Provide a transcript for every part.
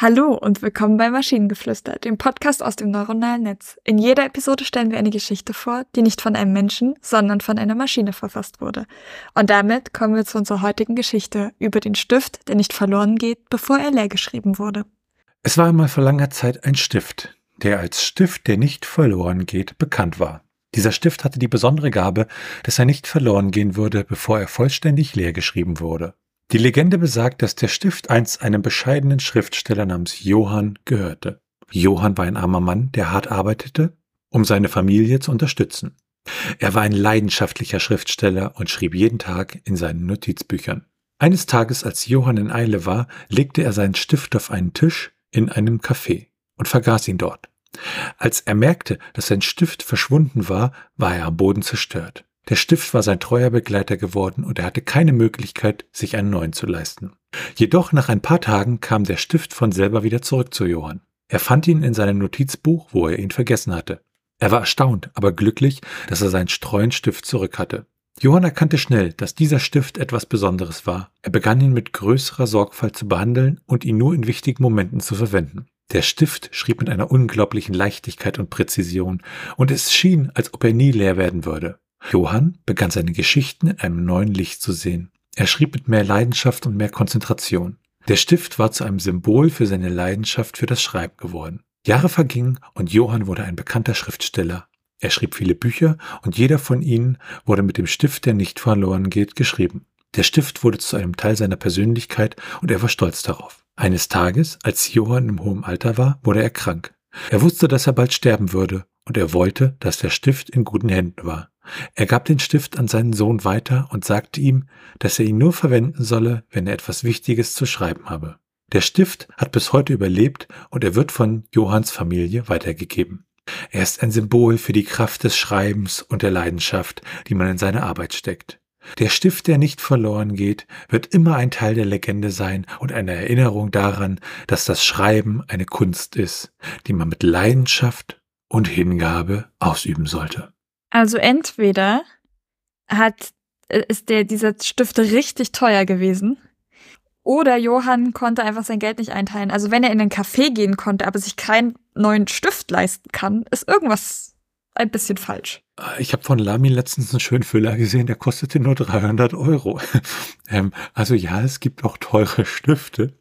Hallo und willkommen bei Maschinengeflüster, dem Podcast aus dem neuronalen Netz. In jeder Episode stellen wir eine Geschichte vor, die nicht von einem Menschen, sondern von einer Maschine verfasst wurde. Und damit kommen wir zu unserer heutigen Geschichte über den Stift, der nicht verloren geht, bevor er leer geschrieben wurde. Es war einmal vor langer Zeit ein Stift, der als Stift, der nicht verloren geht, bekannt war. Dieser Stift hatte die besondere Gabe, dass er nicht verloren gehen würde, bevor er vollständig leer geschrieben wurde. Die Legende besagt, dass der Stift einst einem bescheidenen Schriftsteller namens Johann gehörte. Johann war ein armer Mann, der hart arbeitete, um seine Familie zu unterstützen. Er war ein leidenschaftlicher Schriftsteller und schrieb jeden Tag in seinen Notizbüchern. Eines Tages, als Johann in Eile war, legte er seinen Stift auf einen Tisch in einem Café und vergaß ihn dort. Als er merkte, dass sein Stift verschwunden war, war er am Boden zerstört. Der Stift war sein treuer Begleiter geworden und er hatte keine Möglichkeit, sich einen neuen zu leisten. Jedoch nach ein paar Tagen kam der Stift von selber wieder zurück zu Johann. Er fand ihn in seinem Notizbuch, wo er ihn vergessen hatte. Er war erstaunt, aber glücklich, dass er seinen treuen Stift zurück hatte. Johann erkannte schnell, dass dieser Stift etwas Besonderes war. Er begann ihn mit größerer Sorgfalt zu behandeln und ihn nur in wichtigen Momenten zu verwenden. Der Stift schrieb mit einer unglaublichen Leichtigkeit und Präzision, und es schien, als ob er nie leer werden würde. Johann begann seine Geschichten in einem neuen Licht zu sehen. Er schrieb mit mehr Leidenschaft und mehr Konzentration. Der Stift war zu einem Symbol für seine Leidenschaft für das Schreiben geworden. Jahre vergingen und Johann wurde ein bekannter Schriftsteller. Er schrieb viele Bücher und jeder von ihnen wurde mit dem Stift, der nicht verloren geht, geschrieben. Der Stift wurde zu einem Teil seiner Persönlichkeit und er war stolz darauf. Eines Tages, als Johann im hohen Alter war, wurde er krank. Er wusste, dass er bald sterben würde und er wollte, dass der Stift in guten Händen war. Er gab den Stift an seinen Sohn weiter und sagte ihm, dass er ihn nur verwenden solle, wenn er etwas Wichtiges zu schreiben habe. Der Stift hat bis heute überlebt und er wird von Johanns Familie weitergegeben. Er ist ein Symbol für die Kraft des Schreibens und der Leidenschaft, die man in seine Arbeit steckt. Der Stift, der nicht verloren geht, wird immer ein Teil der Legende sein und eine Erinnerung daran, dass das Schreiben eine Kunst ist, die man mit Leidenschaft und Hingabe ausüben sollte. Also entweder hat, äh, ist der, dieser Stift richtig teuer gewesen. Oder Johann konnte einfach sein Geld nicht einteilen. Also wenn er in einen Café gehen konnte, aber sich keinen neuen Stift leisten kann, ist irgendwas ein bisschen falsch. Ich habe von Lamy letztens einen schönen Füller gesehen, der kostete nur 300 Euro. ähm, also ja, es gibt auch teure Stifte,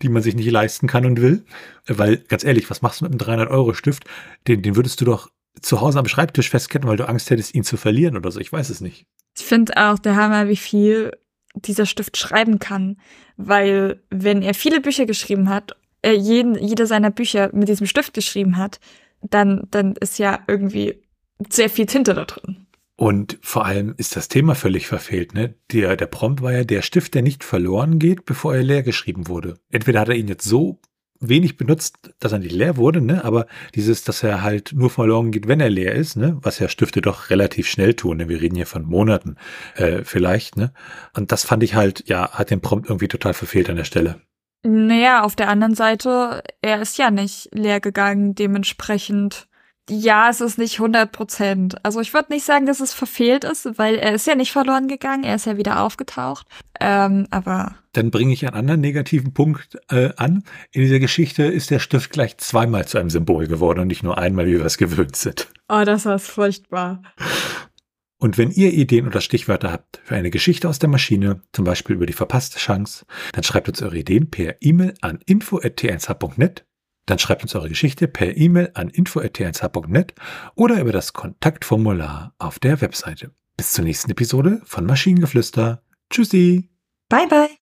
die man sich nicht leisten kann und will. Weil, ganz ehrlich, was machst du mit einem 300-Euro-Stift? Den, den würdest du doch zu Hause am Schreibtisch festketten, weil du Angst hättest, ihn zu verlieren oder so. Ich weiß es nicht. Ich finde auch der Hammer, wie viel dieser Stift schreiben kann, weil wenn er viele Bücher geschrieben hat, er jeden, jeder seiner Bücher mit diesem Stift geschrieben hat, dann, dann ist ja irgendwie sehr viel Tinte da drin. Und vor allem ist das Thema völlig verfehlt. Ne? Der, der Prompt war ja der Stift, der nicht verloren geht, bevor er leer geschrieben wurde. Entweder hat er ihn jetzt so wenig benutzt, dass er nicht leer wurde, ne? Aber dieses, dass er halt nur verloren geht, wenn er leer ist, ne? Was ja Stifte doch relativ schnell tun. Ne? Wir reden hier von Monaten äh, vielleicht, ne? Und das fand ich halt, ja, hat den Prompt irgendwie total verfehlt an der Stelle. Naja, auf der anderen Seite, er ist ja nicht leer gegangen, dementsprechend ja, es ist nicht 100 Prozent. Also ich würde nicht sagen, dass es verfehlt ist, weil er ist ja nicht verloren gegangen, er ist ja wieder aufgetaucht. Ähm, aber dann bringe ich einen anderen negativen Punkt äh, an. In dieser Geschichte ist der Stift gleich zweimal zu einem Symbol geworden und nicht nur einmal, wie wir es gewöhnt sind. Oh, das ist furchtbar. Und wenn ihr Ideen oder Stichwörter habt für eine Geschichte aus der Maschine, zum Beispiel über die verpasste Chance, dann schreibt uns eure Ideen per E-Mail an info.t1h.net dann schreibt uns eure Geschichte per E-Mail an info.tnsh.net oder über das Kontaktformular auf der Webseite. Bis zur nächsten Episode von Maschinengeflüster. Tschüssi. Bye bye.